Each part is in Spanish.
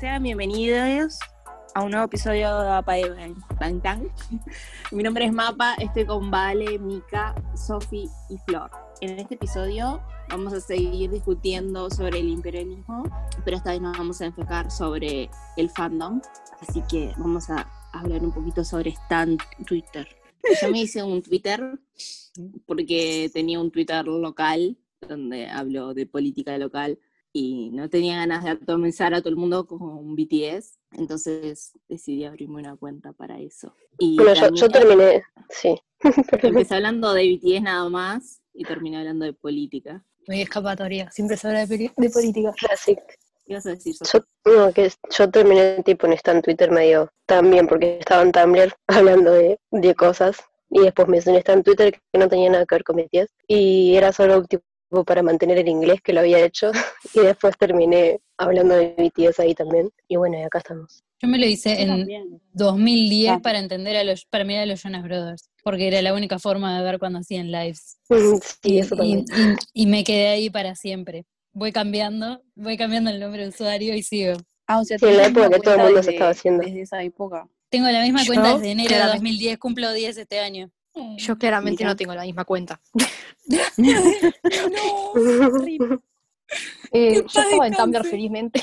Sean bienvenidos a un nuevo episodio de Mapa de Bang Tang. Mi nombre es Mapa, estoy con Vale, Mika, Sofi y Flor. En este episodio vamos a seguir discutiendo sobre el imperialismo, pero esta vez nos vamos a enfocar sobre el fandom. Así que vamos a hablar un poquito sobre Stan Twitter. Yo me hice un Twitter porque tenía un Twitter local donde hablo de política local y no tenía ganas de atomizar a todo el mundo con un BTS, entonces decidí abrirme una cuenta para eso. Y Bueno, yo, yo terminé, sí. Empecé hablando de BTS nada más y terminé hablando de política. No hay escapatoria, siempre se habla de, de política. Classic. ¿Qué vas a decir? Yo, no, que yo terminé tipo en esta en Twitter medio también porque estaba en Tumblr hablando de, de cosas y después me hice en Twitter que no tenía nada que ver con BTS y era solo tipo para mantener el inglés que lo había hecho y después terminé hablando de BTS ahí también y bueno, y acá estamos. Yo me lo hice en también. 2010 Ah. para entender a los, para mirar a los Jonas Brothers, porque era la única forma de ver cuando hacían lives. Sí, y, eso y- también. y- y me quedé ahí para siempre. Voy cambiando, voy cambiando el nombre de usuario y sigo. Ah, o sea, Sí, en la época que todo el mundo se desde- estaba haciendo. Desde esa época. Tengo la misma Yo, cuenta desde enero de claramente- 2010, cumplo 10 este año. Yo claramente Mira. no tengo la misma cuenta. no, Eh, yo estaba en Tumblr felizmente.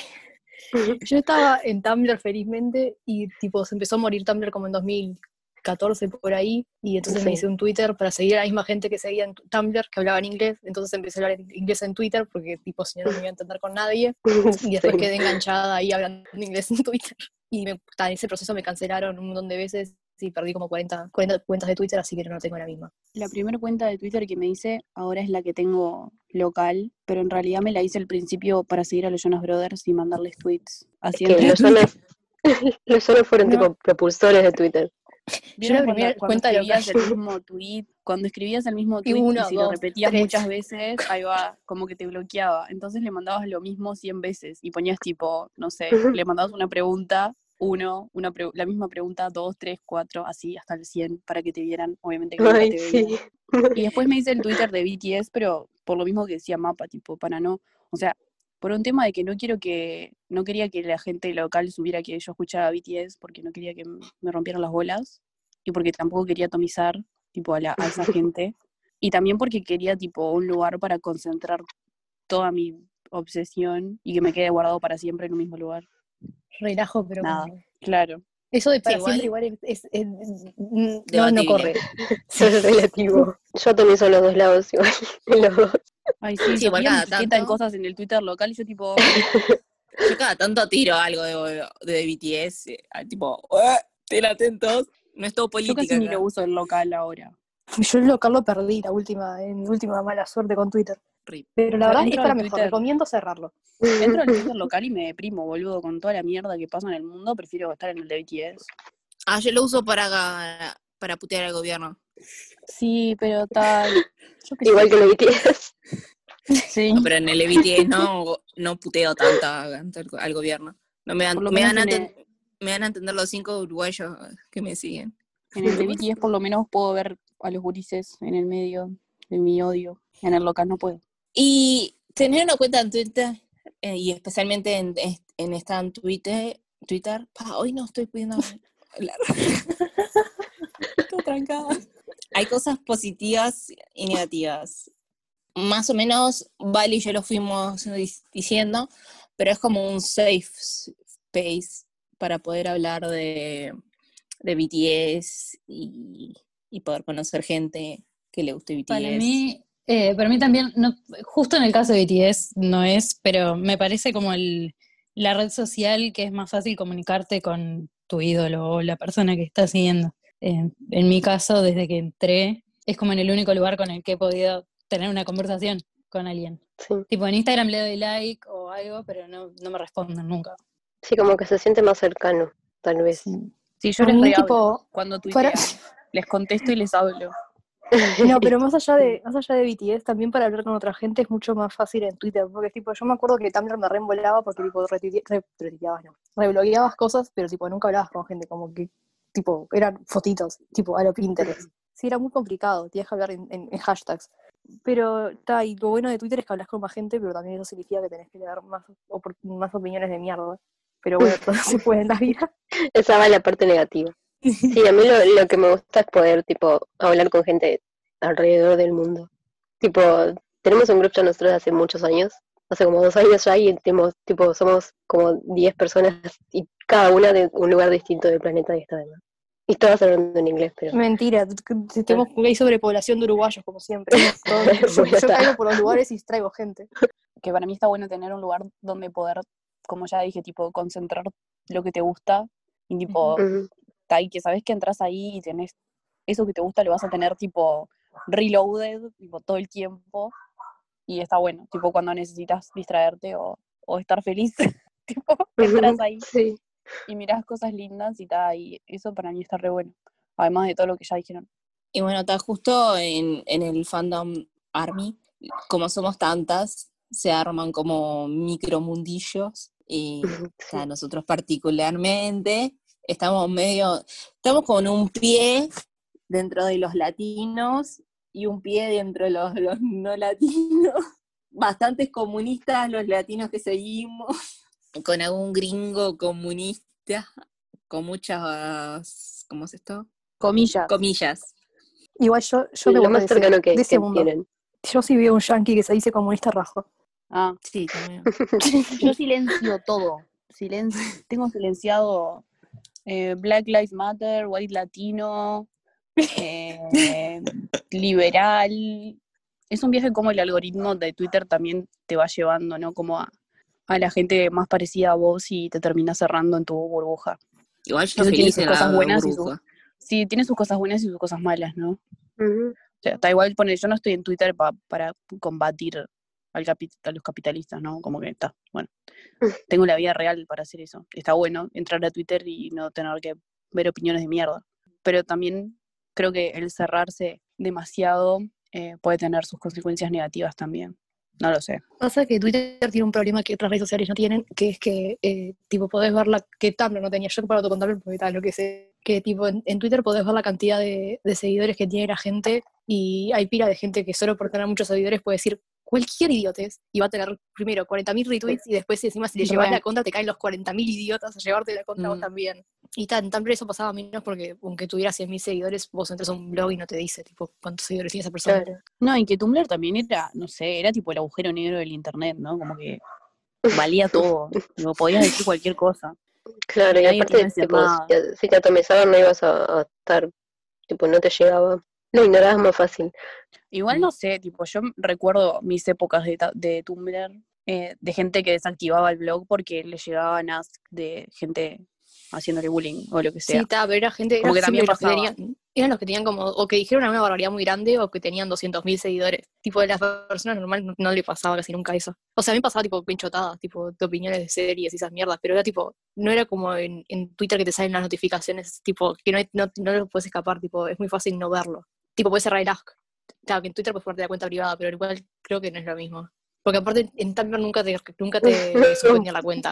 Yo estaba en Tumblr felizmente y tipo se empezó a morir Tumblr como en 2014 por ahí y entonces Sí. me hice un Twitter para seguir a la misma gente que seguía en Tumblr que hablaba en inglés, entonces empecé a hablar en inglés en Twitter porque tipo si no no me iba a entender con nadie y después Sí. quedé enganchada ahí hablando en inglés en Twitter y me, en ese proceso me cancelaron un montón de veces y perdí como 40, 40 cuentas de Twitter así que no tengo la misma. La primera cuenta de Twitter que me hice ahora es la que tengo local, pero en realidad me la hice al principio para seguir a los Jonas Brothers y mandarles tweets. Así que entre los Jonas, los Jonas fueron No. tipo propulsores de Twitter. Yo la ¿Vieron primera cuenta escribías el mismo tweet, cuando escribías el mismo tweet y, uno, si dos, lo repetías tres. muchas veces, ahí va, como que te bloqueaba. Entonces le mandabas lo mismo 100 veces y ponías tipo, no sé, le mandabas una pregunta, uno, una pre- la misma pregunta, dos, tres, cuatro, así hasta el 100 para que te vieran, obviamente que Ay, te sí. Y después me hice el Twitter de BTS, pero por lo mismo que decía mapa, tipo, para no, o sea, por un tema de que no quiero que, no quería que la gente local supiera que yo escuchaba BTS, porque no quería que me rompieran las bolas, y porque tampoco quería atomizar, tipo, a, la, a esa gente, y también porque quería, tipo, un lugar para concentrar toda mi obsesión y que me quede guardado para siempre en un mismo lugar. Relajo, pero Nada. como- Claro. Eso de para igual- siempre igual es, es- es- no, no corre. Eso es relativo. Yo también son los dos lados igual. los dos. Ay, sí, Sí, igual cada tanto. cosas en el Twitter local y yo tipo, Yo cada tanto tiro algo de, de BTS, eh, tipo, "Eh, estén atentos. No es todo yo política. casi ni lo uso el local ahora. Yo el local lo perdí la última, en última mala suerte con Twitter. Rip. Pero la verdad es para mejor, Twitter. recomiendo cerrarlo. Entro al Twitter local y me deprimo, boludo, con toda la mierda que pasa en el mundo, prefiero estar en el de BTS. Ah, yo lo uso para, para putear al gobierno. Sí, pero tal. Yo qué Igual que los BTS. Sí. No, pero en el BTS no, no puteo tanto al, al gobierno. No me dan, me, dan a el- me dan a entender los cinco uruguayos que me siguen. En el de BTS por lo menos puedo ver a los gurises en el medio de mi odio. En el local no puedo. Y tener una cuenta en Twitter, eh, y especialmente en, en esta en Twitter, Twitter, pa, hoy no estoy pudiendo hablar. Estoy trancada. Hay cosas positivas y negativas. Más o menos, Vale y yo lo fuimos diciendo, pero es como un safe space para poder hablar de, de BTS y, y poder conocer gente que le guste BTS. Para mí, eh, para mí también, no, justo en el caso de BTS no es, pero me parece como el, la red social que es más fácil comunicarte con tu ídolo o la persona que estás siguiendo. Eh, en mi caso, desde que entré, es como en el único lugar con el que he podido tener una conversación con alguien. Sí. Tipo, en Instagram le doy like o algo, pero no, no me responden nunca. sí, como que se siente más cercano, tal vez. Sí, yo A les rehablo tipo, cuando tuitean. para- Les contesto y les hablo. No, pero más allá de, más allá de BTS, también para hablar con otra gente es mucho más fácil en Twitter, porque tipo, yo me acuerdo que Tumblr me reembolaba porque tipo retuite- re- retuiteabas, no, reblogueabas cosas, pero tipo nunca hablabas con gente, como que tipo, eran fotitos, tipo a lo Pinterest. Sí, era muy complicado, tenías que hablar en, en- en hashtags. Pero está, y lo bueno de Twitter es que hablas con más gente, pero también eso significa que tenés que leer más, más opiniones de mierda. Pero bueno, todo se puede en la vida. Esa va la parte negativa. Sí, a mí lo, lo que me gusta es poder, tipo, hablar con gente alrededor del mundo. Tipo, tenemos un grupo ya nosotros hace muchos años, hace como dos años ya, y tenemos, tipo, somos como 10 personas y cada una de un lugar distinto del planeta y está de más. Y todas hablando en inglés, pero... Mentira, tenemos, hay sobrepoblación de uruguayos, como siempre. Yo, yo caigo por los lugares y traigo gente. Que para mí está bueno tener un lugar donde poder, como ya dije, tipo, concentrar lo que te gusta y tipo, Ujú. Está ahí que sabes que entras ahí y tenés eso que te gusta, lo vas a tener tipo reloaded, tipo, todo el tiempo. Y está bueno, tipo, cuando necesitas distraerte o, o estar feliz, tipo, entras ahí Sí. y miras cosas lindas y tal, y eso para mí está re bueno. Además de todo lo que ya dijeron. Y bueno, está justo en, en el fandom Army, como somos tantas, se arman como micromundillos y o sea, nosotros particularmente estamos medio, estamos con un pie dentro de los latinos y un pie dentro de los, los no latinos. Bastantes comunistas los latinos que seguimos, con algún gringo comunista, con muchas, ¿cómo es esto? Comillas. Comillas. Igual yo, yo me Lo más cercano que, de ese que mundo. tienen. Yo si veo un yankee que se dice comunista rajo. Ah, Sí, también. yo silencio todo. Silencio. Tengo silenciado eh, Black Lives Matter, White Latino, eh, liberal. Es un viaje como el algoritmo de Twitter también te va llevando, ¿no? Como a, a la gente más parecida a vos y te termina cerrando en tu burbuja. Igual yo tiene sus cosas buenas y sus-. Sí, tiene sus cosas buenas y sus cosas malas, ¿no? O sea, está igual poner, yo no estoy en Twitter pa- para combatir al a los capitalistas, ¿no? Como que está, bueno. Tengo la vida real para hacer eso. Está bueno entrar a Twitter y no tener que ver opiniones de mierda. Pero también creo que el cerrarse demasiado eh, puede tener sus consecuencias negativas también. No lo sé. Pasa que Twitter tiene un problema que otras redes sociales no tienen, que es que, eh, tipo, podés ver la que Tumblr no tenía. Yo para autocontarlo porque tal, lo que sé, que tipo, en, en Twitter podés ver la cantidad de, de seguidores que tiene la gente y hay pila de gente que solo por tener muchos seguidores puede decir cualquier idiotez y va a tener primero 40.000 retweets y después encima si le llevas la contra te caen los 40.000 idiotas a llevarte la contra vos Mm. también. Y tan, Tumblr eso pasaba menos porque aunque tuvieras 100.000 seguidores, vos entras a un blog y no te dice tipo cuántos seguidores tiene esa persona. Claro. No, y que Tumblr también era, no sé, era tipo el agujero negro del internet, ¿no? Como que valía todo. No podías decir cualquier cosa. Claro, y aparte, tipo, si te, si te atomizaban no ibas a, a estar, tipo, no te llegaba. Lo ignorabas más fácil. Igual no sé, tipo, yo recuerdo mis épocas de, de Tumblr, eh, de gente que desactivaba el blog porque le llegaban ask de gente haciéndole bullying o lo que sea. Sí, pero era gente, Como era que también los que pasaba. tenían, eran los que tenían como, o que dijeron una barbaridad muy grande o que tenían 200.000 seguidores. Tipo, de las personas normales no, no le pasaba casi nunca eso. O sea, a mí me pasaba tipo pinchotadas, tipo de opiniones de series y esas mierdas, pero era tipo, no era como en, en Twitter que te salen las notificaciones, tipo, que no, no, no lo puedes escapar, tipo, es muy fácil no verlo. Tipo, puedes cerrar el ask. Claro, que en Twitter puedes ponerte la cuenta privada, pero igual creo que no es lo mismo. Porque aparte en Tumblr nunca te, nunca te la cuenta.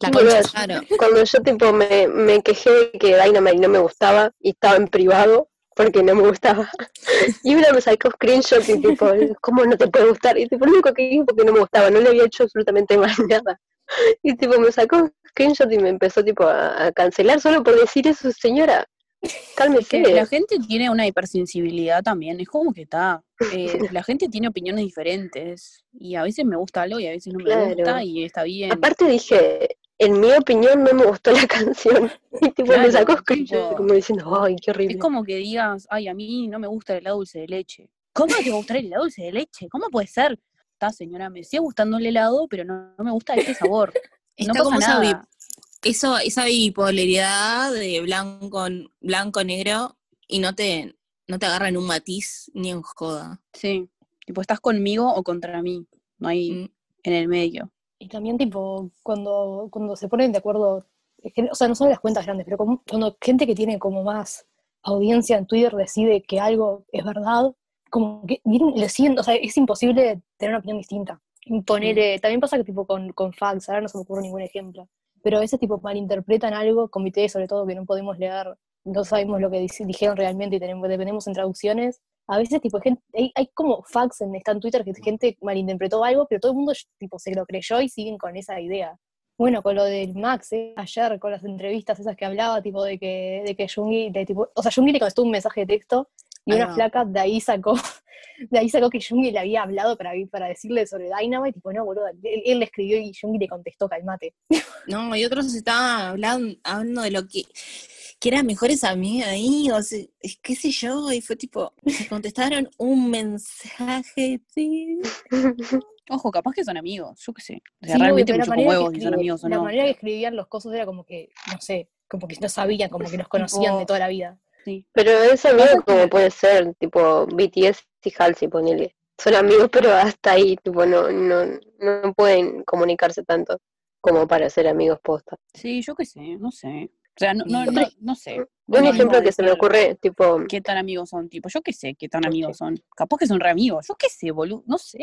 La concha. Claro. Cuando yo, tipo, me, me quejé de que Dynamite no me gustaba y estaba en privado porque no me gustaba. Y una me sacó screenshot y, tipo, ¿cómo no te puede gustar? Y, tipo, lo único que dije porque no me gustaba, no le había hecho absolutamente más nada. Y, tipo, me sacó un screenshot y me empezó, tipo, a, a cancelar solo por decir eso, señora. Cálmese. La gente tiene una hipersensibilidad también, es como que está. eh, la gente tiene opiniones diferentes y a veces me gusta algo y a veces no me Claro. gusta y está bien. Aparte dije, en mi opinión no me gustó la canción. Y tipo Claro, me sacó tipo- como diciendo, ay, qué horrible. Es como que digas, ay, a mí no me gusta el helado dulce de leche. ¿Cómo no te va a gustar el helado dulce de leche? ¿Cómo puede ser? Está, señora, me sigue gustando el helado, pero no, no me gusta este sabor. Está no pasa como esa, nada. Eso, esa bipolaridad de blanco, blanco, negro, y no te, no te agarran un matiz ni en joda. Sí, tipo, estás conmigo o contra mí, no hay Mm. en el medio. Y también, tipo, cuando, cuando se ponen de acuerdo, o sea, no son las cuentas grandes, pero como- cuando gente que tiene como más audiencia en Twitter decide que algo es verdad, como que vienen- le siguen, o sea, es imposible tener una opinión distinta. Poner, también pasa que tipo con, con facts, ahora no se me ocurre ningún ejemplo, pero a veces tipo malinterpretan algo, comités sobre todo que no podemos leer, no sabemos lo que dijeron realmente y tenemos, dependemos en traducciones, a veces tipo gente, hay, hay como facts en, está en Twitter que gente malinterpretó algo, pero todo el mundo tipo se lo creyó y siguen con esa idea. Bueno, con lo del Max, ¿eh? ayer con las entrevistas esas que hablaba, tipo de que, de que Jungi, de, tipo, o sea, Jungi le contestó un mensaje de texto y Ahí una va. flaca de ahí sacó, de ahí sacó que Jungi le había hablado para, para decirle sobre Dynamite, tipo, no, boludo, él, él le escribió y Jungi le contestó, calmate. No, y otros estaban hablando, hablando de lo que, que eran mejores amigos ahí, o sea, es- qué sé yo, y fue tipo, se contestaron un mensaje, sí. Ojo, capaz que son amigos, yo qué sé. O sea, Sí, realmente pero me la chupo manera, huevos que si son amigos o la no. manera que escribían los cosas era como que, no sé, como que no sabían, como que nos conocían de toda la vida. Sí. Pero es Pasa como puede ser, tipo BTS y Halsey, ponele. Son amigos, pero hasta ahí, tipo, no, no, no pueden comunicarse tanto como para ser amigos posta. Sí, yo qué sé, no sé. O sea, no, no, no, no sé. Un ejemplo que se me ocurre, tipo, ¿Qué tan amigos son? Tipo, yo qué sé qué tan amigos son. Capaz que son re amigos. Yo qué sé, boludo. No sé,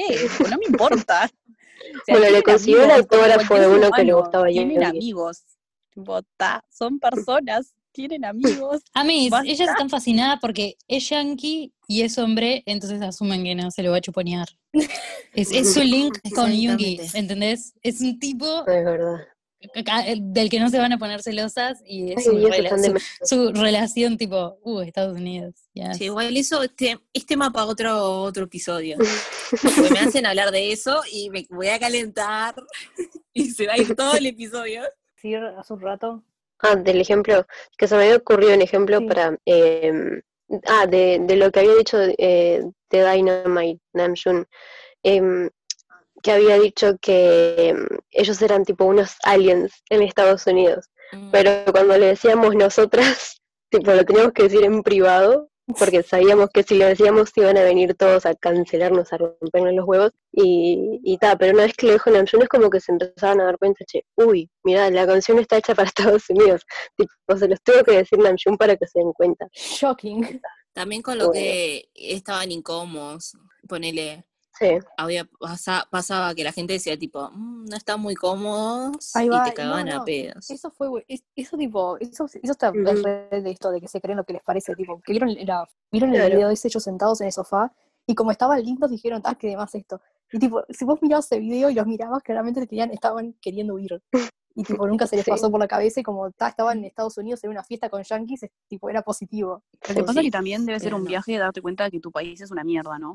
no me importa. O sea, Bueno, le consiguió el autógrafo de uno que le gustaba a Tienen amigos. Tipo, ta, son personas, tienen amigos. Amis, Basta. ellas están fascinadas porque es yankee y es hombre, entonces asumen que no se lo va a chuponear. Es, es su link con Exactamente. ¿entendés? Es un tipo es verdad. ca- del que no se van a poner celosas y es Ay, su, rela- su- relación tipo, uh, Estados Unidos. yes. Sí, igual eso, este, es tema para otro, otro episodio. Porque me hacen hablar de eso y me voy a calentar y se va a ir todo el episodio. Sí, hace un rato. Ah, del ejemplo, que se me había ocurrido un ejemplo Sí. para, eh, ah, de, de lo que había dicho eh, de Dynamite Namjoon, em, que había dicho que em, ellos eran tipo unos aliens en Estados Unidos, Mm. pero cuando le decíamos nosotras, tipo lo teníamos que decir en privado, porque sabíamos que si lo decíamos iban a venir todos a cancelarnos, a rompernos los huevos, y, y tal, pero una vez que lo dijo Namjoon es como que se empezaban a dar cuenta, che, uy, mira, la canción está hecha para Estados Unidos, tipo, se los tuvo que decir Namjoon para que se den cuenta. Shocking. También con lo Bueno. que estaban incómodos, ponele, Sí, había pasa- pasaba que la gente decía tipo, "Mm, no están muy cómodos Ahí y va, te no, cagaban a pedos. Eso fue, eso tipo, eso, eso está es re de esto de que se creen lo que les parece, tipo, que vieron, era, vieron el video de ese ellos sentados en el sofá y como estaban lindos dijeron, ah, que demás esto. Y tipo, si vos mirabas ese video y los mirabas, claramente tenían, estaban queriendo huir. Y tipo, nunca se les Sí. pasó por la cabeza y como ta, estaban en Estados Unidos en una fiesta con yankees, es- tipo, era positivo. Lo que Sí, pasa sí, que también debe ser pero un no. viaje de darte cuenta de que tu país es una mierda, ¿no?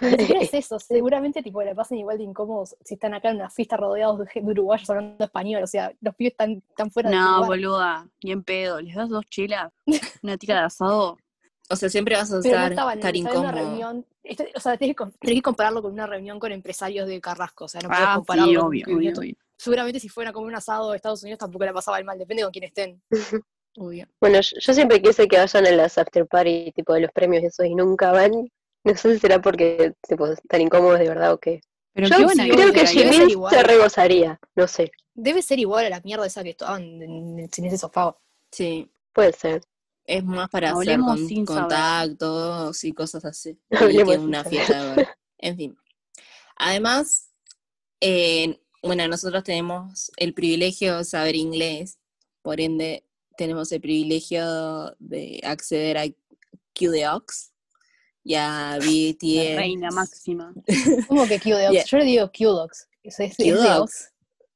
Ni siquiera es eso, seguramente tipo le pasan igual de incómodos si están acá en una fiesta rodeados de, de uruguayos hablando español, o sea, los pibes están, están fuera de su No, boluda, ni en pedo. Les das dos chelas, una tica de asado. O sea, siempre vas a Pero no estar, estaban, estar una incómodo. reunión, esto- o sea, tenés que, com- tenés que compararlo con una reunión con empresarios de Carrasco, o sea, no podés Ah, compararlo sí, obvio, obvio, obvio. Seguramente si fuera como un asado de Estados Unidos tampoco la pasaba el mal, depende con quién estén. Obvio. Bueno, yo, yo siempre quise que vayan a las after party, tipo de los premios y eso, y nunca van. No sé si será porque tipo, están incómodos de verdad o qué. Pero Yo creo que Jimin se regozaría, no sé, Debe ser igual a la mierda esa que estaban en, en- en ese sofá. Sí, puede ser. es más para hacer Hablemos con- sin saber. contactos y cosas así. Y que una fiesta de verdad. En fin. Además, eh, bueno, nosotros tenemos el privilegio de saber inglés, por ende tenemos el privilegio de acceder a QDocs y a La BTS. reina máxima. ¿Cómo que QDocs? Yeah. Yo le digo QDocs. Es, es, es de QDocs. Ox.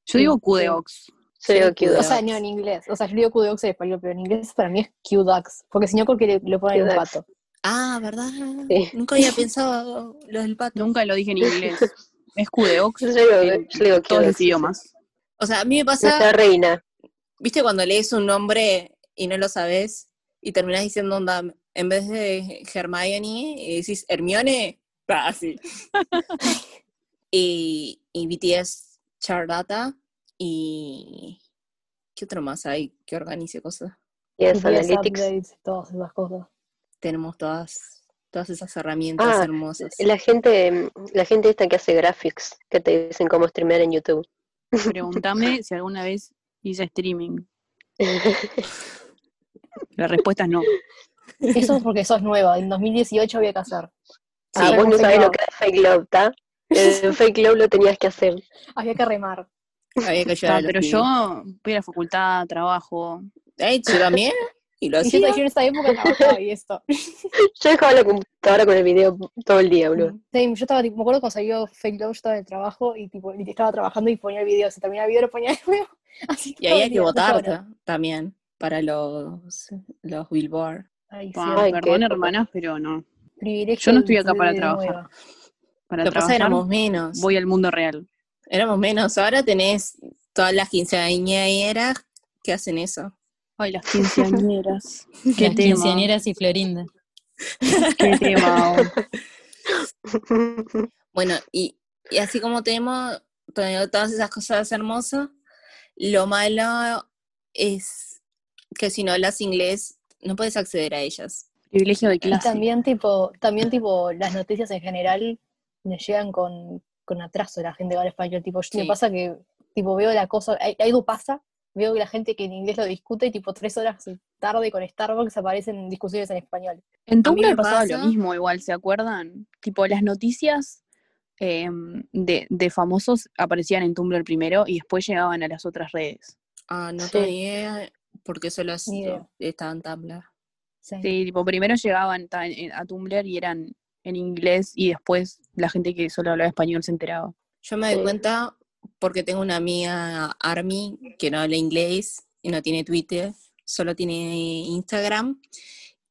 Yo digo. QDocs. Yo digo que O sea, no en inglés. O sea, yo le digo QDocs en español, pero en inglés para mí es QDocs. Porque si no, creo que le, le ponen un QDocs. pato. Ah, ¿verdad? Sí. Nunca había pensado lo del pato. Nunca lo dije en inglés. Es QDocs Yo digo, en yo digo todos los idiomas. O sea, a mí me Nuestra pasa, reina. ¿viste cuando lees un nombre y no lo sabes y terminás diciendo onda, en vez de Hermione, y decís Hermione? Ah, sí. y, y BTS Chardata y... ¿Qué otro más hay que organice cosas? Yes, BTS Analytics. updates, todas esas cosas. Tenemos todas, todas esas herramientas Ah, hermosas. La gente, la gente esta que hace graphics, que te dicen cómo streamear en YouTube. Pregúntame si alguna vez hice streaming. La respuesta es no. Eso es porque sos nueva. En 2018 había que hacer. ah, Sí, vos no sabés lo que es fake love, ¿está? El fake love lo tenías que hacer. Había que remar. Había que ayudar Ah, pero yo voy a la facultad, trabajo. ¿yo también? Y lo hacía. yo en esa época trabajaba y esto. Yo dejaba la computadora con el video todo el día, boludo. Sí, yo estaba, tipo, me acuerdo cuando salió Fake Love, yo estaba en el trabajo y tipo, y estaba trabajando y ponía el video, se terminaba el video, lo ponía de nuevo. Así Y había que votar también para los, los Billboard. Ay, sí, Ay, perdón, hermanas, pero no. privilegio Yo no estoy acá para trabajar. nueva. Para Lo que pasa es que trabajar, éramos menos. voy al mundo real. Éramos menos. Ahora tenés todas las quinceañeras que hacen eso. Ay, las quinceañeras. Qué Las tema. quinceañeras y Florinda. Qué tema. Bueno, y, y así como tenemos to- todas esas cosas hermosas, lo malo es que si no hablas inglés, no puedes acceder a ellas. Privilegio de Y clase. también tipo, también tipo las noticias en general me llegan con, con atraso la gente que habla español. Tipo, yo- me Sí. pasa que tipo veo la cosa, algo pasa, veo que la gente que en inglés lo discute y tipo tres horas tarde con Starbucks aparecen discusiones en español. En Tumblr pasaba pasa- lo mismo, igual, ¿se acuerdan? Tipo, las noticias em, de, de famosos aparecían en Tumblr primero y después llegaban a las otras redes. Ah, no Sí. idea, porque solo es- estaba en Tumblr. Sí. Sí, tipo, primero llegaban a Tumblr y eran en inglés y después la gente que solo hablaba español se enteraba. Yo me doy Sí. cuenta porque tengo una amiga Army que no habla inglés y no tiene Twitter, solo tiene Instagram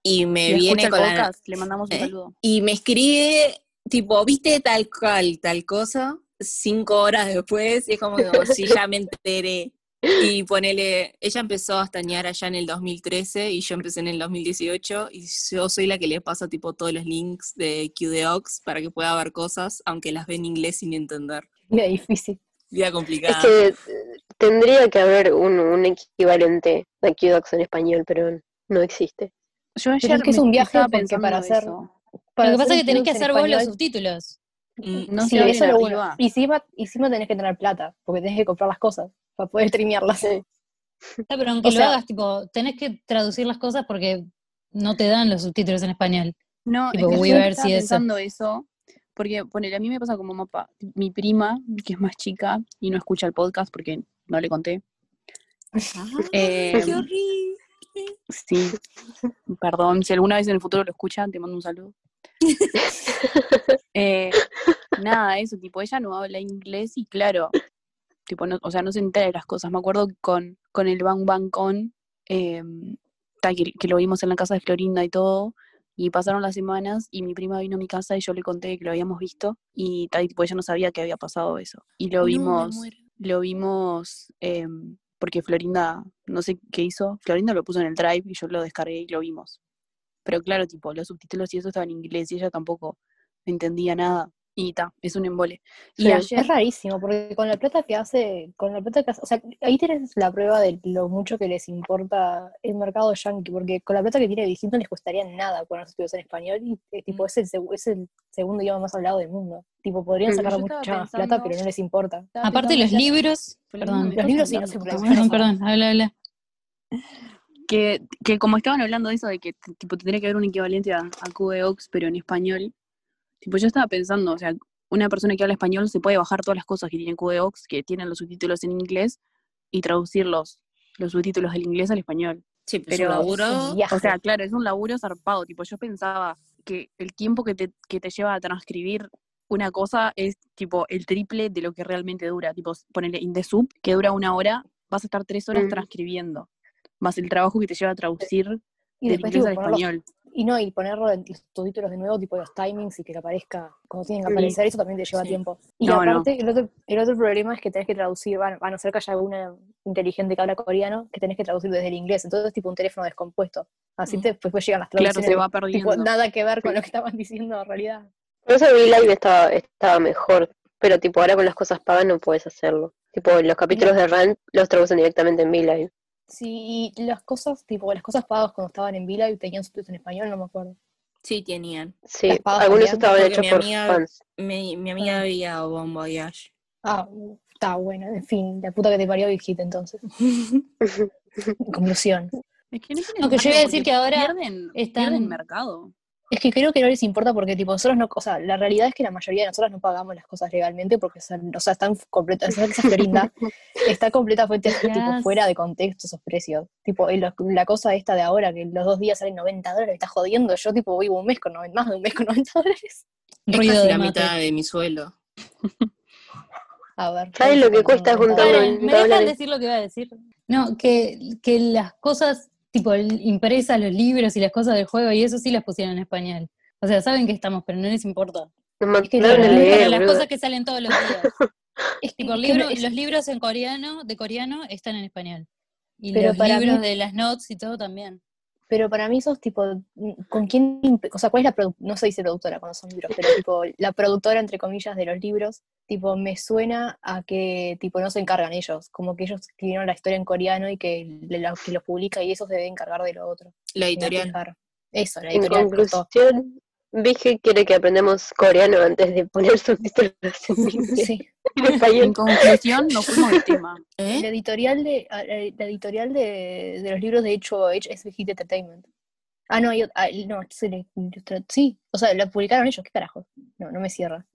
y me Y viene con la, le mandamos un ¿Eh? saludo. y me escribe tipo, ¿viste tal cual, tal cosa? Cinco horas después y es como, como si ya me enteré. Y ponele, ella empezó a estañar allá en el 2013 y yo empecé en el 2018 y yo soy la que le pasa tipo todos los links de QDocs para que pueda ver cosas, aunque las ve en inglés sin entender. Era difícil. Vida Es complicada. que eh, tendría que haber un, un equivalente de QDocs en español, pero no existe. Yo ayer es que es me un viaje estaba porque pensando para hacer- eso. Para Lo que pasa es que tenés que hacer vos los subtítulos. Mm, No sí, se abren eso es lo bueno. Y encima, encima tenés que tener plata, porque tenés que comprar las cosas para poder streamearlas. Ah, pero aunque O lo sea- hagas, tipo, tenés que traducir las cosas porque no te dan los subtítulos en español. No, Tipo es que yo estaba eso. pensando eso, porque ponele, a mí me pasa como mapa. Mi prima, que es más chica y no escucha el podcast porque no le conté. ¡Qué Em, horrible! Sí, perdón, si alguna vez en el futuro lo escuchan, te mando un saludo. Eh, nada, eso, tipo, ella no habla inglés y claro, tipo, no, o sea, no se entera de las cosas. Me acuerdo con, con el Bang Bang Con, ta, que, que lo vimos en la casa de Florinda y todo, y pasaron las semanas y mi prima vino a mi casa y yo le conté que lo habíamos visto y tal, y tipo, ella no sabía que había pasado eso. Y lo No, vimos, lo vimos em, porque Florinda, no sé qué hizo, Florinda lo puso en el drive y yo lo descargué y lo vimos. Pero claro, tipo, los subtítulos y eso estaban en inglés y ella tampoco entendía nada. Y ta, es un embole. Y Sí. ayer, Es rarísimo, porque con la plata que hace, con la plata que hace, o sea, ahí tienes la prueba de lo mucho que les importa el mercado yankee, porque con la plata que tiene Vigil no les costaría nada poner los estudios en español y eh, tipo, es, el, segu- es el segundo idioma más hablado del mundo. Tipo, podrían Mm. sacar mucha más plata, pero no les importa. Aparte los libros, perdón, ¿me Los libros sí no se perdón, perdón, habla, habla. que, que como estaban hablando de eso, de que tipo tendría que haber un equivalente a, a QEOX, pero en español, tipo yo estaba pensando, o sea, una persona que habla español se puede bajar todas las cosas que tiene QEOX, que tienen los subtítulos en inglés, y traducir los, los subtítulos del inglés al español. Sí, pero, Pero- su laburo. Es un viaje. O sea, claro, es un laburo zarpado, tipo yo pensaba que el tiempo que te, que te lleva a transcribir una cosa es tipo el triple de lo que realmente dura, tipo ponele in the sub, que dura una hora, vas a estar tres horas Mm. transcribiendo, más el trabajo que te lleva a traducir y después tipo, español. y no, y ponerlo en los subtítulos de nuevo, tipo los timings y que aparezca cuando tienen que Sí. aparecer, eso también te lleva Sí. tiempo. Y No, no. aparte, El, otro, el otro problema es que tenés que traducir, bueno, a no ser que haya alguna inteligente que habla coreano, que tenés que traducir desde el inglés, entonces es tipo un teléfono descompuesto. Así Mm. te, después llegan las Claro, traducciones. se va tipo, perdiendo. nada que ver con Sí. lo que estaban diciendo en realidad. Por eso vi Live estaba, estaba mejor, pero tipo ahora con las cosas pagas no puedes hacerlo. Tipo los capítulos de Rant los traducen directamente en V-Live. Sí, y las cosas, tipo, las cosas pagas cuando estaban en Vila y tenían subtítulos en español, no me acuerdo. Sí, tenían. Sí, algunos estaban hechos mi por amiga- fans. Mi, mi amiga Ah. veía Bon Voyage. Ah, está bueno, en fin, la puta que te parió Big Hit entonces. Conclusión. Es que no, tiene No, que yo iba a decir que ahora pierden, están- pierden mercado. Es que creo que no les importa porque, tipo, nosotros no, o sea, la realidad es que la mayoría de nosotros no pagamos las cosas legalmente porque, son- o sea, están completas, esa Florinda está completamente tipo, fuera de contexto esos precios. Tipo, el- la cosa esta de ahora, que los dos días salen 90 dólares, me está jodiendo. Yo, tipo, vivo un mes con 90, más de un mes con 90 dólares. Es Ruido casi de la mate. mitad de mi sueldo. A ver. ¿Sabes lo que cuesta 90 juntar dólares? Paren, ¿me 90 dejan dólares? decir lo que iba a decir? No, que, que las cosas, tipo el- impresas, los libros y las cosas del juego y eso sí las pusieron en español. O sea, saben que estamos, pero no les importa. Es que claro, leer, las cosas que salen todos los días. Es Tipo, el es que libro- no- es- los libros en coreano, de coreano, están en español. Y Pero los para libros mí- de las notes y todo también. Pero para mí sos tipo, ¿con quién? O sea, ¿cuál es la produ- No se dice productora cuando son libros, pero tipo, la productora, entre comillas, de los libros, tipo, me suena a que, tipo, no se encargan ellos, como que ellos escribieron la historia en coreano y que, la- que los publica y eso se debe encargar de lo otro. La editorial. Eso, la En editorial. justo. conclusión, Vige quiere que aprendamos coreano antes de poner subtítulos en, inglés, Sí. en conclusión, nos fuimos tema. ¿Eh? La editorial de, ah, la editorial de, de los libros de H.O.H. es Big Hit Entertainment. Ah, no, ot- ah, no, sí, o sea, la publicaron ellos, ¿qué carajo? No, no me cierra.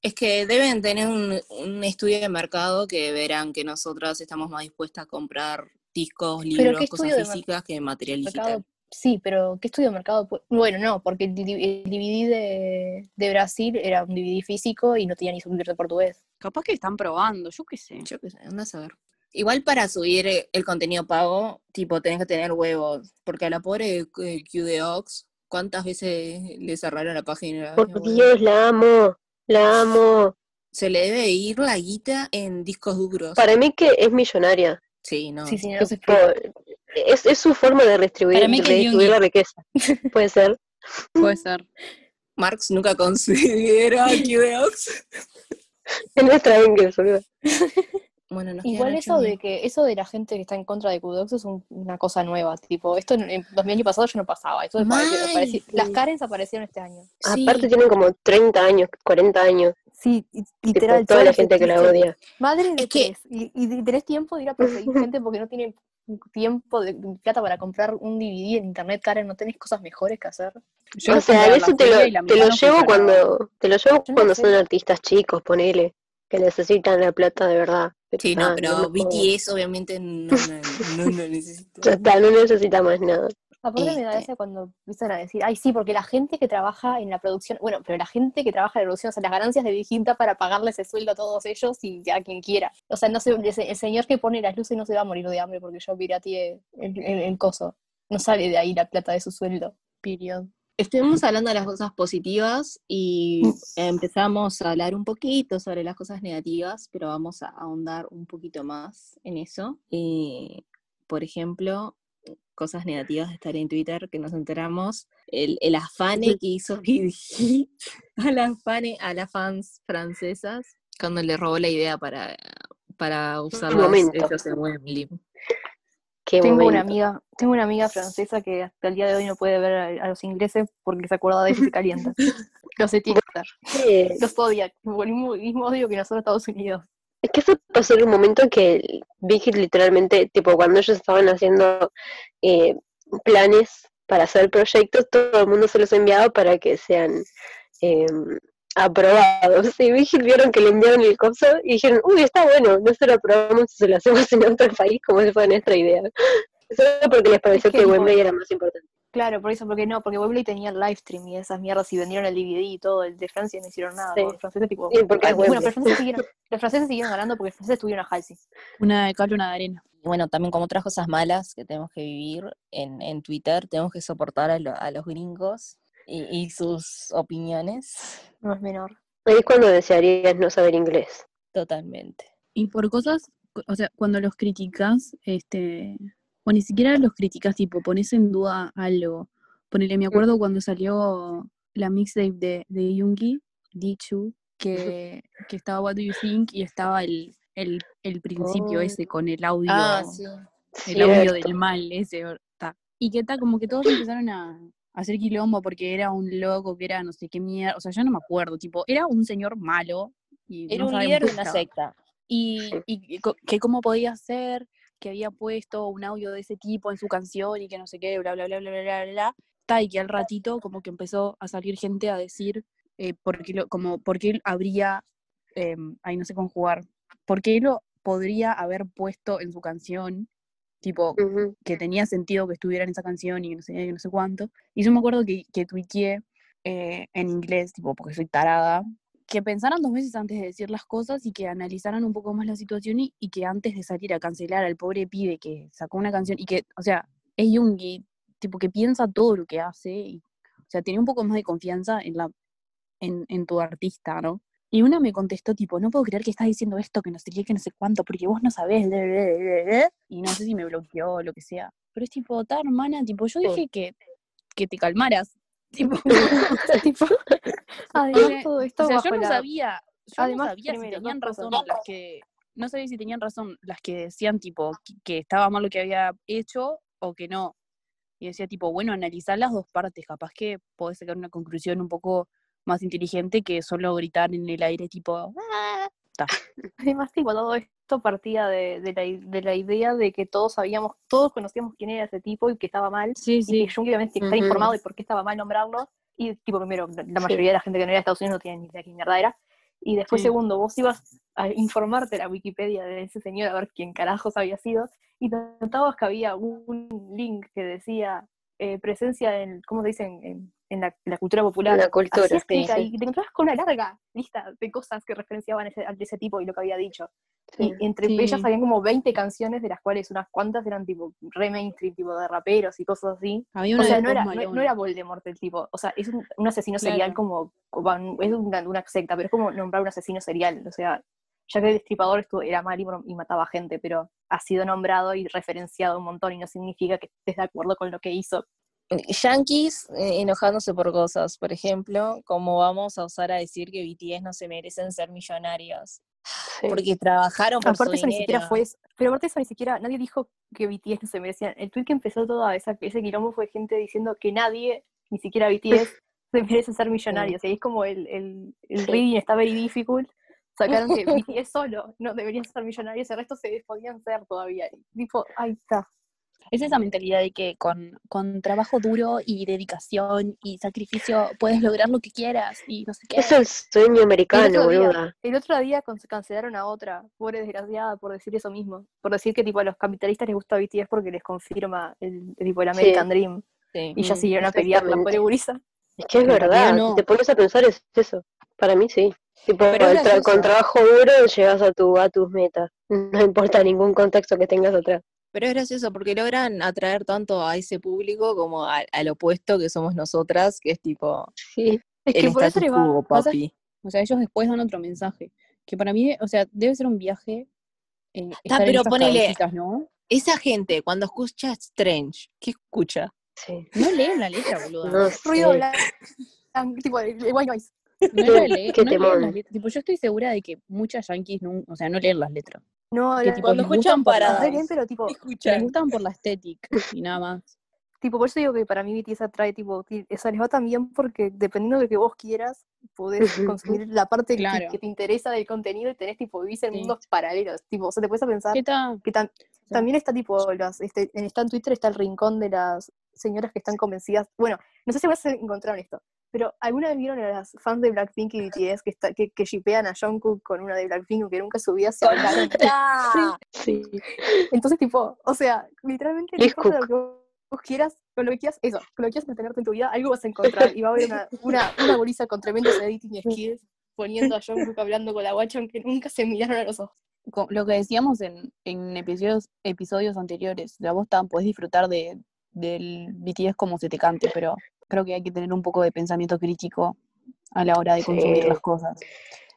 Es que deben tener un, un estudio de mercado que verán que nosotras estamos más dispuestas a comprar discos, libros, ¿qué cosas de físicas que material digital. Sí, pero ¿qué estudio de mercado? Bueno, no, porque el, DVD de, de Brasil era un DVD físico y no tenía ni subtítulos de portugués. Capaz que están probando, yo qué sé. Yo qué sé, anda a saber. Igual para subir eh, el contenido pago, tipo, tenés que tener huevos. Porque a la pobre eh, Q de Ox, ¿cuántas veces le cerraron la página? Por Dios, la amo, la amo. Se le debe ir la guita en discos duros. Para mí que es millonaria. Sí, no. Sí, sí, no. Es, es su forma de redistribuir, Para mí que es redistribuir la riqueza. Puede ser. Puede ser. Marx nunca consideró a Q de Ox. Es nuestra Engels, boludo. Bueno, Igual eso de que eso de la gente que está en contra de Kudox es un- una cosa nueva, tipo, esto en, en 2000 años pasados ya no pasaba, pareció- las Karens aparecieron este año. Sí. Aparte tienen como 30 años, 40 años. Sí, y- Tipo, literal. toda la gente que la odia. Madre de Es que- tres. Y, y tenés tiempo de ir a perseguir gente porque no tienen tiempo de plata para comprar un DVD en internet, Karen, no tenés cosas mejores que hacer. Yo o a sea, ver eso te lo, te lo no llevo cuando te lo llevo no cuando sé. son artistas chicos, ponele, que necesitan la plata de verdad. Sí, no, ah, pero puedo. BTS obviamente no, no, no, no necesita. Ya está, no necesita más nada. Aparte me da Este. gracia cuando empiezan a decir, ay, sí, porque la gente que trabaja en la producción, bueno, pero la gente que trabaja en la producción, o sea, las ganancias de Vigilta para pagarle ese sueldo a todos ellos y a quien quiera. O sea, no sé, el, el señor que pone las luces no se va a morir de hambre porque yo pirateé el, el, el coso. No sale de ahí la plata de su sueldo. Period. Estuvimos hablando de las cosas positivas y empezamos a hablar un poquito sobre las cosas negativas, pero vamos a ahondar un poquito más en eso. Y, por ejemplo, cosas negativas de estar en Twitter que nos enteramos, el, el afane que hizo Virgil a las, fane- a las fans francesas cuando le robó la idea para, para usar los en Wembley. Qué Tengo una amiga, tengo una amiga francesa que hasta el día de hoy no puede ver a, a los ingleses porque se acuerda de ellos y se calienta. Los Los odia. Por el mismo odio que nosotros Estados Unidos. Es que eso pasó en un momento que Hit literalmente, tipo, cuando ellos estaban haciendo eh, planes para hacer proyectos, todo el mundo se los enviaba para que sean eh, aprobados. Y Big Hit vieron que le enviaron el coso y dijeron, uy, está bueno, no se lo aprobamos si se lo hacemos en otro país, como si fuera nuestra idea. Solo porque les pareció que que. Wembley era más importante. Claro, por eso, porque no, porque Wembley tenía el live stream y esas mierdas y vendieron el DVD y todo, el de Francia no hicieron nada, Sí. los franceses tipo, Sí, porque es bueno, pero los franceses siguieron, los franceses siguieron ganando porque los franceses tuvieron a Halsey. Una de cal, una de arena. Y bueno, también como otras cosas malas que tenemos que vivir en, en Twitter, tenemos que soportar a, lo- a los gringos y, y sus opiniones No es menor. Ahí es cuando desearías no saber inglés. totalmente. Y por cosas, o sea, cuando los criticas, este, o ni siquiera los criticas, tipo, pones en duda algo. Ponele, me acuerdo cuando salió la mixtape de, de Yoongi, Dichu, que, que estaba What Do You Think y estaba el, el, el principio Oh. ese con el audio, el Cierto. audio del mal ese. ta. Y que tal, como que todos empezaron a, a hacer quilombo porque era un loco, que era no sé qué mierda, o sea, yo no me acuerdo, tipo, era un señor malo. Y Era no un líder de una secta. Y, y que cómo podía ser que había puesto un audio de ese tipo en su canción y que no sé qué, bla, bla, bla, bla, bla, bla, bla. ta, y que al ratito como que empezó a salir gente a decir eh, por qué lo, como por qué habría, eh, ay no sé conjugar, por qué él lo podría haber puesto en su canción, tipo, que tenía sentido que estuviera en esa canción y que no sé, que no sé cuánto. Y yo me acuerdo que, que tuiteé eh, en inglés, tipo, porque soy tarada, que pensaran dos veces antes de decir las cosas y que analizaran un poco más la situación y, y que antes de salir a cancelar al pobre pibe que sacó una canción y que, o sea, es Yoongi, tipo, que piensa todo lo que hace y, o sea, tiene un poco más de confianza en, la, en, en tu artista, ¿no? Y una me contestó, tipo, no puedo creer que estás diciendo esto, que no sé qué, que no sé cuánto, porque vos no sabés. ble, ble, ble, ble". Y no sé si me bloqueó o lo que sea. Pero es tipo, ta hermana, tipo, yo dije que, que te calmaras. Tipo, O sea, tipo, además todo esto o sea, bajo yo no la- sabía, yo Además, no sabía si tenían cosas. razón las que, no sabía si tenían razón las que decían tipo que, que estaba mal lo que había hecho o que no. Y decía tipo, bueno, analizar las dos partes, capaz que podés sacar una conclusión un poco más inteligente que solo gritar en el aire tipo, "Ah". Además, tipo, todo esto partía de, de la, de la idea de que todos sabíamos, todos conocíamos quién era ese tipo y que estaba mal, Sí, y que Jung obviamente estar Ujú. informado de por qué estaba mal nombrarlo, y tipo, primero, la Sí. mayoría de la gente que no era de Estados Unidos no tiene ni idea quién mierda era, y después, Sí. segundo, vos ibas a informarte la Wikipedia de ese señor a ver quién carajos había sido, y te notabas que había un link que decía eh, presencia en, ¿cómo se dice? En, en- en la, en la cultura popular. La cultura, sí, sí. y te encontrabas con una larga lista de cosas que referenciaban ese, a ese tipo y lo que había dicho. Y entre Sí. ellas habían como 20 canciones, de las cuales unas cuantas eran tipo re mainstream, tipo de raperos y cosas así. Había O sea, no era, no, no era Voldemort el tipo. O sea, es un, un asesino serial Claro. como, como- es una, una secta, pero es como nombrar un asesino serial. O sea, ya que el destripador estuvo, era mal y, y mataba gente, pero ha sido nombrado y referenciado un montón y no significa que estés de acuerdo con lo que hizo. Yankees eh, enojándose por cosas, por ejemplo, como vamos a usar a decir que BTS no se merecen ser millonarios, Sí. porque trabajaron por Aparte su eso ni siquiera fue eso. Pero aparte eso ni siquiera, nadie dijo que BTS no se merecían. El tweet que empezó toda esa, ese quilombo fue gente diciendo que nadie, ni siquiera BTS, se merece ser millonarios. Y ahí es como el, el, el Sí. reading está very difficult. Sacaron que BTS solo no deberían ser millonarios, el resto se podían ser todavía. Y tipo, ahí está. Es esa mentalidad de que con, con trabajo duro y dedicación y sacrificio puedes lograr lo que quieras y no sé qué. Es el sueño americano, otro día- boluda. El otro día con- cancelaron a otra, pobre desgraciada, por decir eso mismo. Por decir que tipo a los capitalistas les gusta BTS porque les confirma el, el tipo el Sí. American Dream. Sí. Y ya siguieron a pelear la pobre gurisa. Es que es verdad, no. si te pones a pensar es eso. Para mí sí. Tipo, el tra- gracioso. con trabajo duro llegas a tu a tus metas. No importa ningún contexto que tengas atrás. Pero es gracioso porque logran atraer tanto a ese público como a- al opuesto que somos nosotras, que es tipo Sí. Es el que por eso les va. papi. O sea, ellos después dan otro mensaje. Que para mí, o sea, debe ser un viaje. eh, estar en pero esas ponele- ¿no? Esa gente, cuando escucha Strange, ¿qué escucha? Sí. No leen la letra, boludo. No Ruido blanco, tipo white noise. No, no las letras. Tipo, yo estoy segura de que muchas yankees no, o sea, no leen las letras. No, Que la- tipo, Cuando escuchan paradas. bien, pero tipo, Les Escuchan. gustan por la estética y nada más. tipo, por eso digo que para mí BTS atrae, tipo, sea, les va tan bien porque dependiendo de lo que vos quieras, podés consumir la parte que- Claro. que, te interesa del contenido y tenés, tipo, vivís en Sí. mundos paralelos. Tipo, o sea, te puedes a pensar ¿Qué tal? que tam- también está, tipo, las, este, en, está en Twitter está el rincón de las señoras que están convencidas. Bueno, no sé si ustedes encontraron esto, pero ¿alguna vez vieron a las fans de Blackpink y BTS que, está, que, que shipean a Jungkook con una de Blackpink que nunca en su vida se hablaron? Sí. Entonces, tipo, o sea, literalmente no importa lo que vos quieras, con lo que quieras, eso, con lo que quieras mantenerte en tu vida, algo vas a encontrar. Y va a haber una, una, una gurisa con tremendos editing skills poniendo a Jungkook hablando con la guacha aunque nunca se miraron a los ojos. Lo que decíamos en, en episodios, episodios anteriores, la vos tan podés disfrutar de, del BTS como se te cante, pero creo que hay que tener un poco de pensamiento crítico a la hora de consumir Sí. las cosas.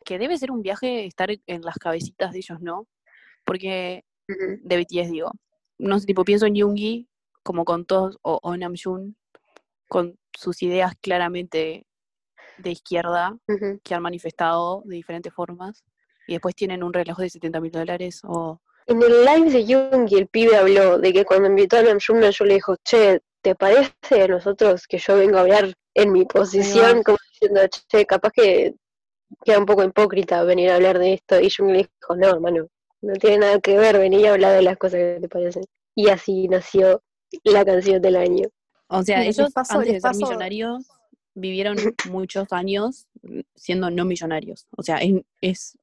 Que debe ser un viaje estar en las cabecitas de ellos, ¿no? Porque de BTS digo, no sé, tipo pienso en Yoongi como con todos, o, o Namjoon, con sus ideas claramente de izquierda, que han manifestado de diferentes formas, y después tienen un reloj de 70 mil dólares, o En el live de Jung el pibe habló de que cuando invitó a Namjoon yo le dijo, che, ¿te parece a nosotros que yo vengo a hablar en mi posición? Como diciendo, che, capaz que queda un poco hipócrita venir a hablar de esto. Y Jung le dijo, no, hermano, no tiene nada que ver, vení a hablar de las cosas que te parecen. Y así nació la canción del año. O sea, ellos paso- antes de ser millonarios vivieron muchos años siendo no millonarios. O sea, es, es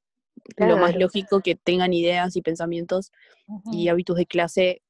lo más lógico que tengan ideas y pensamientos y hábitos de clase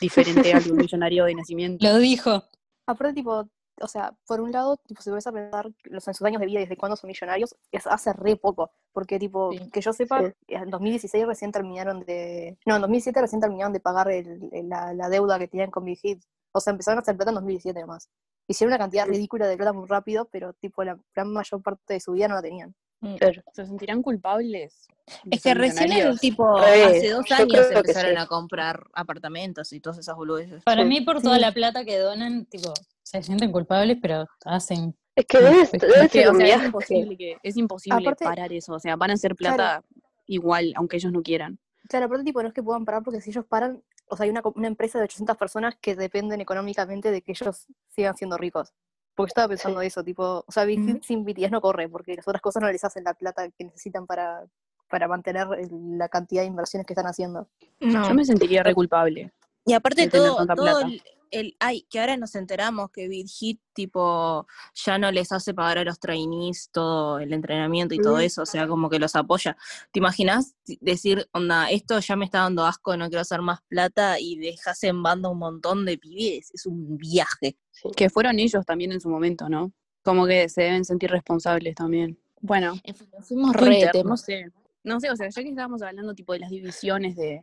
diferente al un millonario de nacimiento. Lo dijo. Aparte, tipo, o sea, por un lado, tipo, si vas a pensar los, en sus años de vida y desde cuándo son millonarios, es hace re poco. Porque, tipo, Sí. que yo sepa, Sí. en 2016 recién terminaron de. No, en 2007 recién terminaron de pagar el- el- la, la deuda que tenían con Big Hit. O sea, empezaron a hacer plata en 2017 nomás. Hicieron una cantidad ridícula de plata muy rápido, pero, tipo, la gran mayor parte de su vida no la tenían. Mm. Claro. ¿Se sentirán culpables? Es que recién el tipo, hace dos años empezaron sí. a comprar apartamentos y todas esas boludeces. Para mí, por toda Sí. la plata que donan, tipo, se sienten culpables, pero hacen. Es que debe, es debe ser o sea, imposible, que, es imposible Aparte- parar eso. O sea, van a hacer plata igual, aunque ellos no quieran. Claro, aparte, tipo, no es que puedan parar porque si ellos paran, o sea, hay una empresa de 800 personas que dependen económicamente de que ellos sigan siendo ricos. Porque estaba pensando eso, tipo, o sea, Big Hit Ujú. sin BTS no corre, porque las otras cosas no les hacen la plata que necesitan para, para mantener la cantidad de inversiones que están haciendo. No. Yo me sentiría re culpable. Y aparte de tener todo, tanta todo plata. el, el- ay, que ahora nos enteramos que Big Hit tipo ya no les hace pagar a los trainees todo el entrenamiento y todo eso, o sea, como que los apoya. ¿Te imaginas decir, onda, esto ya me está dando asco, no quiero hacer más plata y dejas en banda un montón de pibes? Es un viaje. Sí. Que fueron ellos también en su momento, ¿no? Como que se deben sentir responsables también. Bueno, En fin, nos fuimos re no sé. No sé, o sea, ya que estábamos hablando tipo de las divisiones de,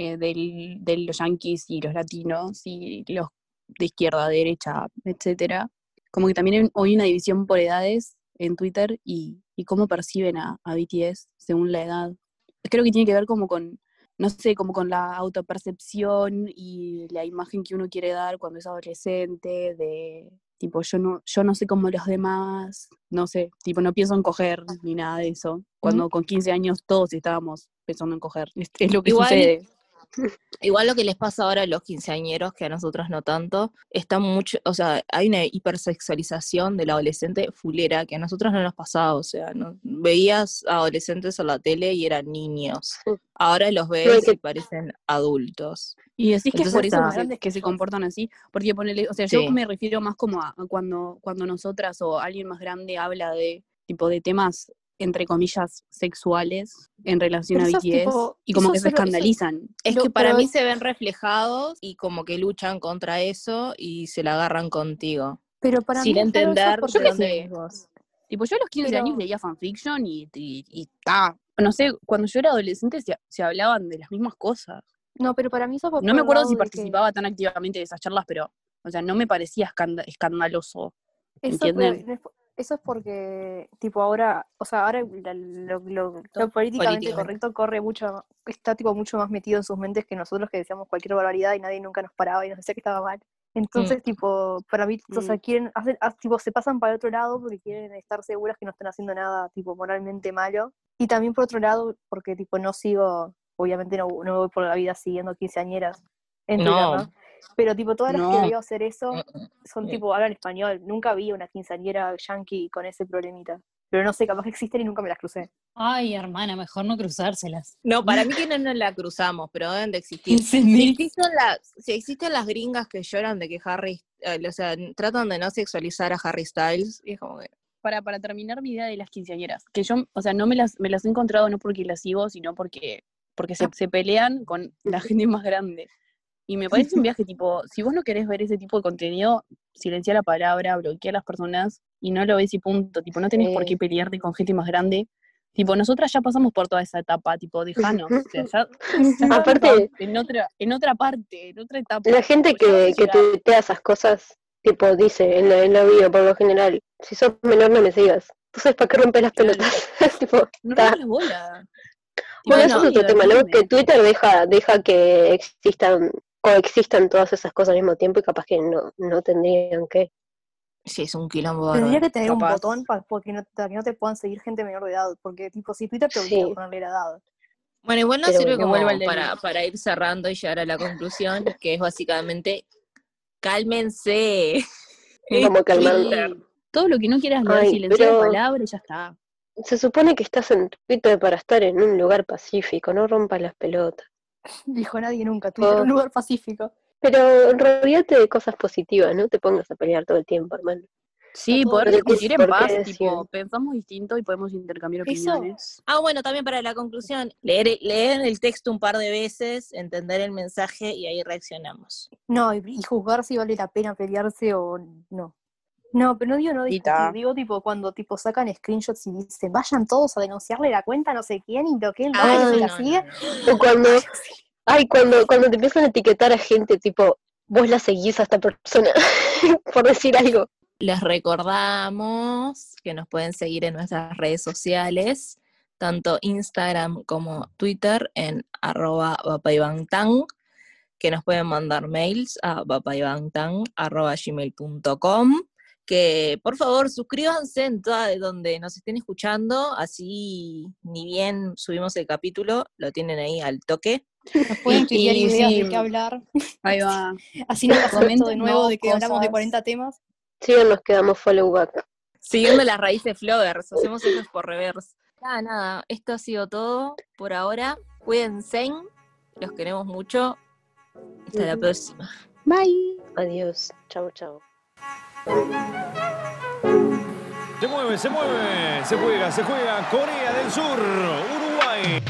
eh, del- de los yanquis y los latinos y los de izquierda, derecha, etcétera, como que también hay- hay una división por edades en Twitter y, y cómo perciben a, a BTS según la edad. Creo que tiene que ver como con, no sé, como con la autopercepción y la imagen que uno quiere dar cuando es adolescente, de tipo, yo no, yo no sé como los demás, no sé, tipo, no pienso en coger ni nada de eso. Cuando con 15 años todos estábamos pensando en coger. Es, es lo que Igual- sucede. Igual lo que les pasa ahora a los quinceañeros, que a nosotros no tanto, está mucho, o sea, hay una hipersexualización del adolescente fulera que a nosotros no nos pasaba, o sea, no, veías adolescentes en la tele y eran niños. Ahora los ves es que- y parecen adultos. Y decís que es por Entonces eso se- Grandes que se comportan así, porque ponele, o sea, Sí. yo me refiero más como a, a cuando, cuando nosotras o alguien más grande habla de tipo de temas entre comillas sexuales en relación Pero a BTS tipo- y como que se escandalizan. Es Lo- que para mí es- se ven reflejados y como que luchan contra eso y se la agarran contigo. Pero para sin mí entender de dónde vos. Tipo, yo a los 15 Pero- años leía fanfiction y, y, y ta. No sé, cuando yo era adolescente se, se hablaban de las mismas cosas. No, pero para mí eso fue No me acuerdo si que- participaba tan activamente de esas charlas, pero, o sea, no me parecía escanda- escandaloso. Eso, eso es porque, tipo, ahora, o sea, ahora la- lo, lo- lo Todo políticamente políticamente. correcto corre mucho, está tipo mucho más metido en sus mentes que nosotros que decíamos cualquier barbaridad y nadie nunca nos paraba y nos decía que estaba mal. Entonces, tipo, para mí, o sea, Mm. quieren, hacen, tipo, se pasan para el otro lado porque quieren estar seguras que no están haciendo nada, tipo, moralmente malo. Y también por otro lado, porque, tipo, no sigo, obviamente no, no voy por la vida siguiendo quinceañeras en Twitter, No. ¿no? Pero, tipo, todas las No. que veo hacer eso Mm, mm. son Sí. tipo, hablan español. Nunca vi una quinceañera yankee con ese problemita. Pero no sé, capaz que existen y nunca me las crucé. Ay, hermana, mejor no cruzárselas. No, para mí que no nos la cruzamos, pero deben de existir. 15 Si existen, las, si existen las gringas que lloran de que Harry, eh, o sea, tratan de no sexualizar a Harry Styles, y es como que, Para, para terminar mi idea de las quinceañeras, que yo, o sea, no me las, me las he encontrado no porque las sigo, sino porque, porque se, se pelean con la gente más grande. Y me parece un viaje tipo, si vos no querés ver ese tipo de contenido, silencia la palabra, bloquea a las personas y no lo ves y punto. Tipo, no tenés por qué pelearte con gente más grande. Tipo, nosotras ya pasamos por toda esa etapa, tipo, dejanos. O sea, ya, ya estamos Aparte- en otra, en otra parte, en otra etapa. La gente que, que llegar. tuitea esas cosas, tipo, dice en la, en la bio por lo general, si sos menor no me sigas. Entonces, ¿para qué rompes las pelotas? tipo, No bola. Bueno, Bueno, eso es otro tema, ¿no? Que Twitter deja, deja que existan, coexistan todas esas cosas al mismo tiempo y capaz que no, no tendrían que. sí, es un quilombo. Tendría que tener un botón para que, no, para que no te puedan seguir gente menor de edad. Porque, tipo, si Twitter te obliga Sí. a ponerle la edad. Bueno, igual no Pero sirve bueno, como para, para ir cerrando y llegar a la conclusión, que es básicamente, cálmense. Como calmar. Todo lo que no quieras leer, silenciar pero- palabra y ya está. Se supone que estás en Twitter para estar en un lugar pacífico, no rompas las pelotas. Dijo nadie nunca. Oh. un lugar pacífico. Pero rodeate de cosas positivas, no te pongas a pelear todo el tiempo, hermano. Sí, poder discutir en ¿Por qué paz, tipo, pensamos distinto y podemos intercambiar Eso. opiniones. Ah, bueno, también para la conclusión, leer, leer el texto un par de veces, entender el mensaje y ahí reaccionamos. No, y, y juzgar si vale la pena pelearse o no. No, pero no digo no discutir, digo tipo cuando tipo sacan screenshots y dicen vayan todos a denunciarle la cuenta a no sé quién y bloqueen el Ah, que se la no, sigue. no, no. O cuando, ay, cuando, cuando te empiezan a etiquetar a gente, tipo, vos la seguís a esta persona, por decir algo. Les recordamos que nos pueden seguir en nuestras redes sociales, tanto Instagram como Twitter en arroba que nos pueden mandar mails a vapaibangtan.gmail.com, que por favor suscríbanse en toda donde nos estén escuchando, así ni bien subimos el capítulo, lo tienen ahí al toque. Nos pueden y ideas sí. de qué hablar. Ahí va. Así no pasa esto de nuevo de que hablamos de cosas. 40 temas. Sí, o nos quedamos follow back. Siguiendo las raíces Floggers, hacemos eso por reverse. Nada, nada, esto ha sido todo por ahora. Cuídense, los queremos mucho. Hasta la próxima. Bye. Adiós. Chao, chao. Se mueve, se mueve, se juega, se juega. Corea del Sur, Uruguay.